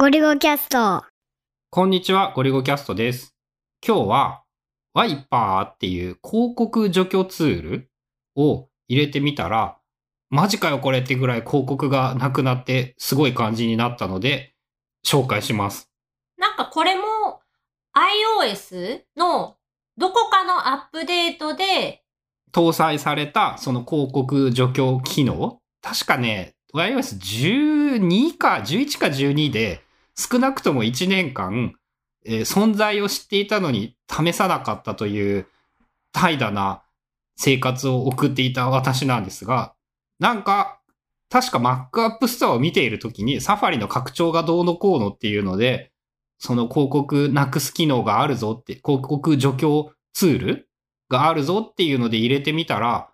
ゴリゴキャスト。こんにちは、ゴリゴキャストです。今日は、ワイパーっていう広告除去ツールを入れてみたら、マジかよこれってぐらい広告がなくなってすごい感じになったので、紹介します。なんかこれも iOS のどこかのアップデートで、搭載されたその広告除去機能確かね、iOS12 か11か12で少なくとも1年間、えー存在を知っていたのに試さなかったという怠惰な生活を送っていた私なんですが、なんか、確か Mac App Store を見ているときにサファリの拡張がどうのこうのっていうので、その広告なくす機能があるぞって、広告除去ツールがあるぞっていうので入れてみたら、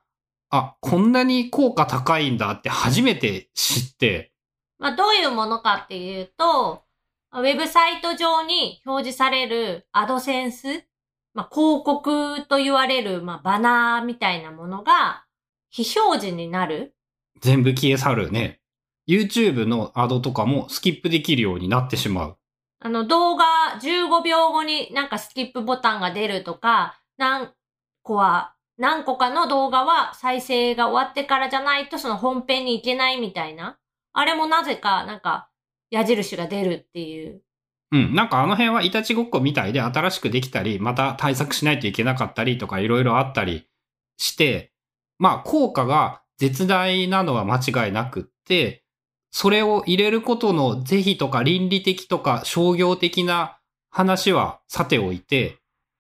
あ、こんなに効果高いんだって初めて知って、まあどういうものかっていうと、ウェブサイト上に表示されるアドセンス、まあ広告と言われる、まあバナーみたいなものが非表示になる。全部消え去るね。YouTube のアドとかもスキップできるようになってしまう。あの動画15秒後になんかスキップボタンが出るとか、何個は、何個かの動画は再生が終わってからじゃないとその本編に行けないみたいな。あれもなぜかなんか矢印が出るっていう。うん。なんかあの辺はいたちごっこみたいで新しくできたり、また対策しないといけなかったりとかいろいろあったりして、まあ効果が絶大なのは間違いなくって、それを入れることの是非とか倫理的とか商業的な話はさておいて、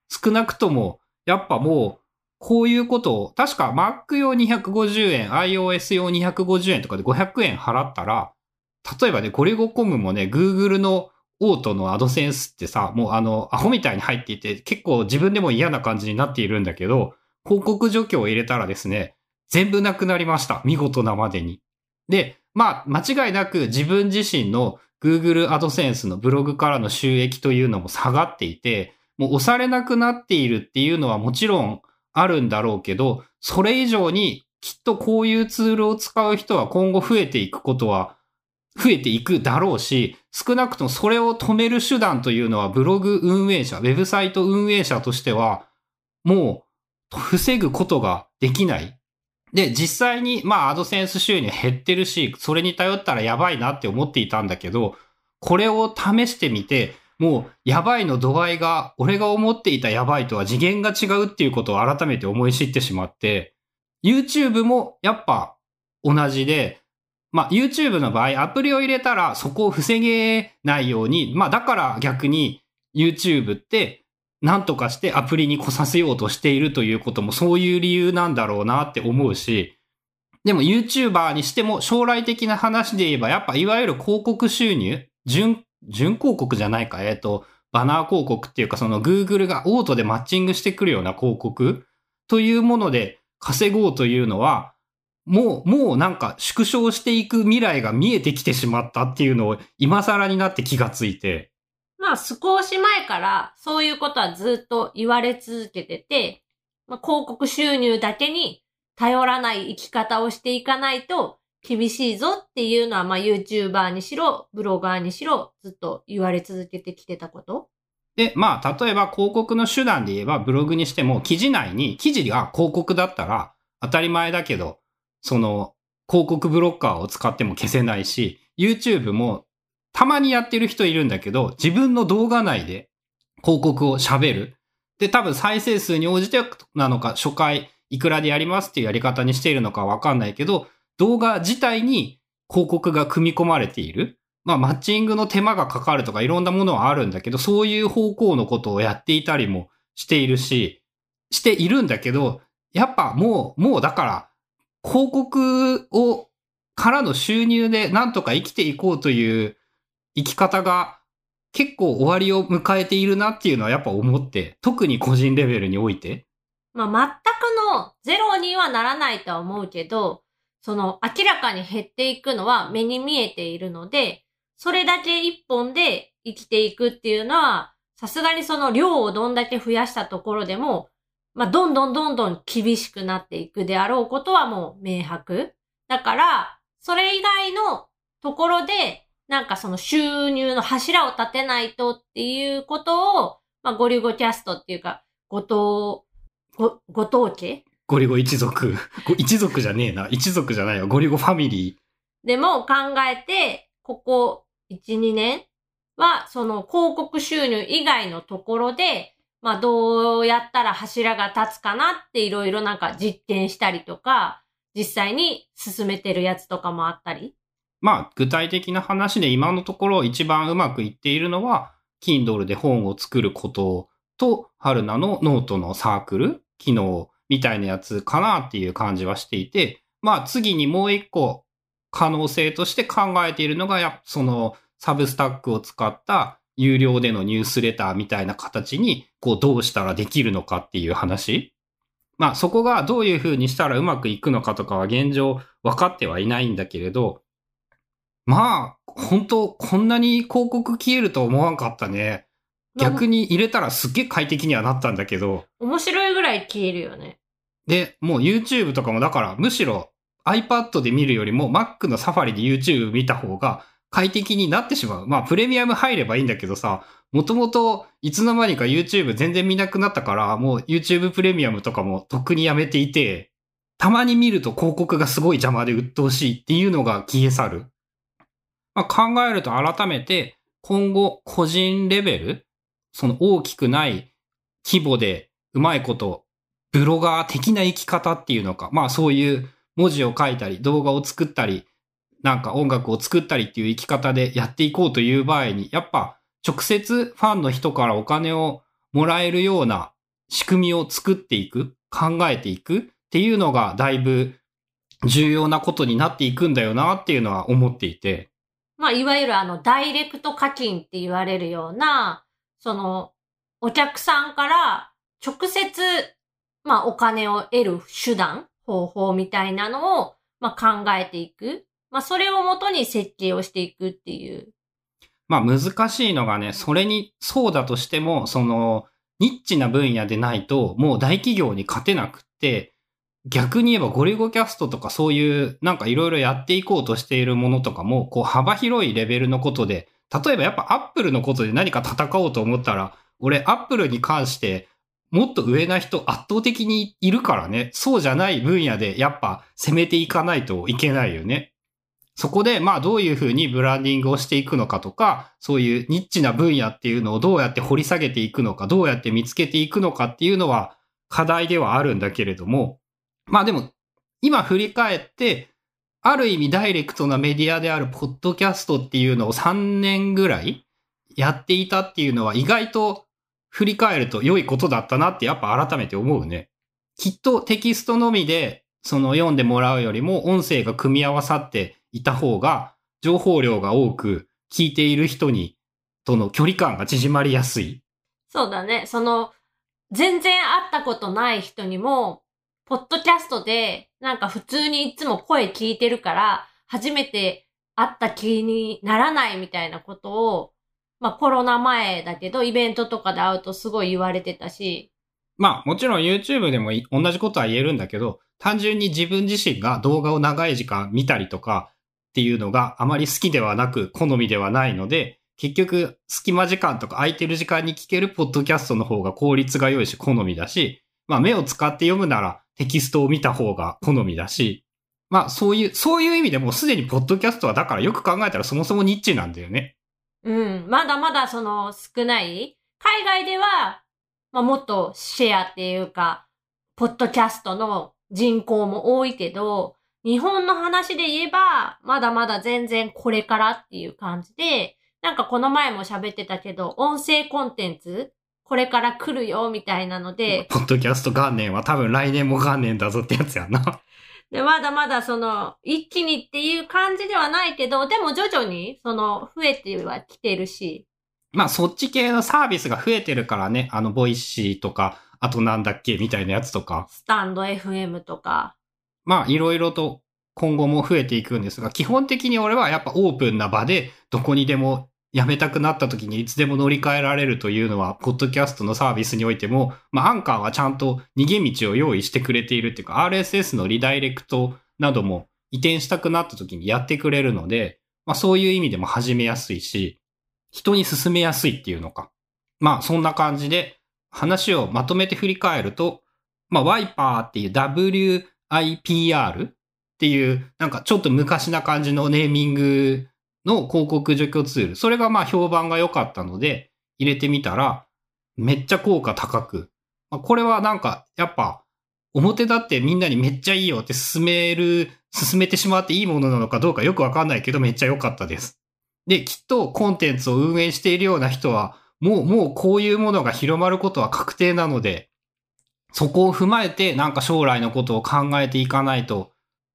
少なくともやっぱもうこういうことを、確か Mac 用250円、iOS 用250円とかで500円払ったら、例えばね、ゴリゴコムもね、Google のオートのアドセンスってさ、もうあの、アホみたいに入っていて、結構自分でも嫌な感じになっているんだけど、広告除去を入れたらですね、全部なくなりました。見事なまでに。で、まあ、間違いなく自分自身の Google アドセンスのブログからの収益というのも下がっていて、もう押されなくなっているっていうのはもちろんあるんだろうけど、それ以上にきっとこういうツールを使う人は今後増えていくことは増えていくだろうし、少なくともそれを止める手段というのはブログ運営者、ウェブサイト運営者としては、もう防ぐことができない。で、実際に、まあ、アドセンス収入減ってるし、それに頼ったらやばいなって思っていたんだけど、これを試してみて、もう、やばいの度合いが、俺が思っていたやばいとは次元が違うっていうことを改めて思い知ってしまって、YouTube もやっぱ同じで、まあ、YouTube の場合、アプリを入れたらそこを防げないように、まあ、だから逆に YouTube って何とかしてアプリに来させようとしているということもそういう理由なんだろうなって思うし、でも YouTuber にしても将来的な話で言えば、やっぱいわゆる広告収入、準、準広告じゃないか、えっ、と、バナー広告っていうかその Google がオートでマッチングしてくるような広告というもので稼ごうというのは、もう、もうなんか縮小していく未来が見えてきてしまったっていうのを今更になって気がついて。まあ少し前からそういうことはずっと言われ続けてて、まあ、広告収入だけに頼らない生き方をしていかないと厳しいぞっていうのは、まあ YouTuber にしろ、ブロガーにしろ、ずっと言われ続けてきてたこと。で、まあ、例えば広告の手段で言えばブログにしても記事内に記事が広告だったら当たり前だけど、その広告ブロッカーを使っても消せないし、YouTube もたまにやってる人いるんだけど、自分の動画内で広告を喋る。で、多分再生数に応じてなのか、初回いくらでやりますっていうやり方にしているのかわかんないけど、動画自体に広告が組み込まれている。まあ、マッチングの手間がかかるとかいろんなものはあるんだけど、そういう方向のことをやっていたりもしているし、しているんだけど、やっぱもう、もうだから、広告を、からの収入でなんとか生きていこうという生き方が結構終わりを迎えているなっていうのはやっぱ思って、特に個人レベルにおいて。まあ全くのゼロにはならないとは思うけど、その明らかに減っていくのは目に見えているので、それだけ一本で生きていくっていうのは、さすがにその量をどんだけ増やしたところでも、まあ、どんどんどんどん厳しくなっていくであろうことはもう明白。だから、それ以外のところでなんかその収入の柱を立てないとっていうことを、まあ、ゴリゴキャストっていうか、ごと、ご、ご当家？ゴリゴ一族。ご一族じゃねえな。一族じゃないよ。ゴリゴファミリー。でも考えて、ここ1、2年は、その広告収入以外のところで、まあどうやったら柱が立つかなっていろいろなんか実験したりとか、実際に進めてるやつとかもあったり？まあ、具体的な話で今のところ一番うまくいっているのは、Kindle で本を作ることと、春菜のノートのサークル、機能みたいなやつかなっていう感じはしていて、まあ次にもう一個可能性として考えているのが、その Substack を使った有料でのニュースレターみたいな形に、こうどうしたらできるのかっていう話。まあそこがどういう風にしたらうまくいくのかとかは現状分かってはいないんだけれど、まあ、本当こんなに広告消えると思わんかったね。逆に入れたらすっげえ快適にはなったんだけど。面白いぐらい消えるよね。で、もう YouTube とかもだからむしろ iPad で見るよりも Mac のサファリで YouTube 見た方が快適になってしまう。まあプレミアム入ればいいんだけどさ、もともといつの間にか YouTube 全然見なくなったから、もう YouTube プレミアムとかもとっくにやめていて、たまに見ると広告がすごい邪魔で鬱陶しいっていうのが消え去る。まあ、考えると改めて今後個人レベル、その大きくない規模でうまいことブロガー的な生き方っていうのか、まあそういう文字を書いたり動画を作ったり、なんか音楽を作ったりっていう生き方でやっていこうという場合に、やっぱ直接ファンの人からお金をもらえるような仕組みを作っていく、考えていくっていうのがだいぶ重要なことになっていくんだよなっていうのは思っていて。まあ、いわゆるあの、ダイレクト課金って言われるような、その、お客さんから直接、まあ、お金を得る手段、方法みたいなのを、まあ、考えていく。まあ、それをもとに設計をしていくっていうまあ難しいのがね、それに、そうだとしても、その、ニッチな分野でないと、もう大企業に勝てなくって、逆に言えばゴリゴキャストとかそういうなんかいろいろやっていこうとしているものとかも、こう幅広いレベルのことで、例えばやっぱアップルのことで何か戦おうと思ったら、俺アップルに関してもっと上な人圧倒的にいるからね、そうじゃない分野でやっぱ攻めていかないといけないよね。そこで、まあどういうふうにブランディングをしていくのかとか、そういうニッチな分野っていうのをどうやって掘り下げていくのか、どうやって見つけていくのかっていうのは課題ではあるんだけれども、まあでも、今振り返って、ある意味ダイレクトなメディアであるポッドキャストっていうのを3年ぐらいやっていたっていうのは意外と振り返ると良いことだったなってやっぱ改めて思うね。きっとテキストのみでその読んでもらうよりも音声が組み合わさっていた方が、情報量が多く、聞いている人に、との距離感が縮まりやすい。そうだね。その、全然会ったことない人にも、ポッドキャストで、なんか普通にいつも声聞いてるから、初めて会った気にならないみたいなことを、まあコロナ前だけど、イベントとかで会うとすごい言われてたし。まあもちろん YouTube でも同じことは言えるんだけど、単純に自分自身が動画を長い時間見たりとか、っていうのがあまり好きではなく、好みではないので、結局、隙間時間とか空いてる時間に聞けるポッドキャストの方が効率が良いし、好みだし、まあ目を使って読むならテキストを見た方が好みだし、まあそういう、そういう意味でもうすでにポッドキャストはだからよく考えたらそもそもニッチなんだよね。うん。まだまだその少ない。海外では、まあもっとシェアっていうか、ポッドキャストの人口も多いけど、日本の話で言えば、まだまだ全然これからっていう感じで、なんかこの前も喋ってたけど、音声コンテンツこれから来るよ、みたいなので。ポッドキャスト元年は多分来年も元年だぞってやつやな。で、まだまだその、一気にっていう感じではないけど、でも徐々に、その、増えてはきてるし。まあ、そっち系のサービスが増えてるからね、あの、 Voicy とか、あとなんだっけ、みたいなやつとか。スタンド FM とか。まあ、いろいろと今後も増えていくんですが、基本的に俺はやっぱオープンな場で、どこにでも辞めたくなった時にいつでも乗り換えられるというのは、ポッドキャストのサービスにおいても、まあ、アンカーはちゃんと逃げ道を用意してくれているっていうか、RSS のリダイレクトなども移転したくなった時にやってくれるので、まあそういう意味でも始めやすいし、人に進めやすいっていうのか。まあそんな感じで話をまとめて振り返ると、まあワイパーっていう W IPR っていうなんかちょっと昔な感じのネーミングの広告除去ツール。それがまあ評判が良かったので入れてみたらめっちゃ効果高く。まあ、これはなんかやっぱ表だってみんなにめっちゃいいよって勧める、勧めてしまっていいものなのかどうかよくわかんないけどめっちゃ良かったです。で、きっとコンテンツを運営しているような人は、もう、もうこういうものが広まることは確定なので、そこを踏まえてなんか将来のことを考えていかないと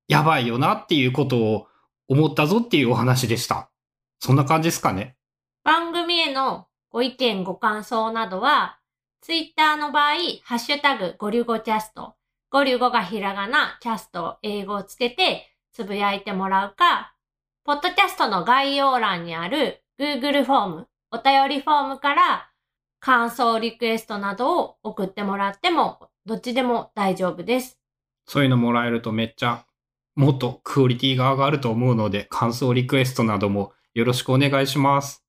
やばいよなっていうことを思ったぞっていうお話でした。そんな感じですかね。番組へのご意見ご感想などは、ツイッターの場合、ハッシュタグゴリュゴキャスト、ゴリュゴがひらがな、キャスト英語をつけてつぶやいてもらうか、ポッドキャストの概要欄にある Google フォーム、お便りフォームから感想リクエストなどを送ってもらっても、どっちでも大丈夫です。そういうのもらえるとめっちゃもっとクオリティが上がると思うので、感想リクエストなどもよろしくお願いします。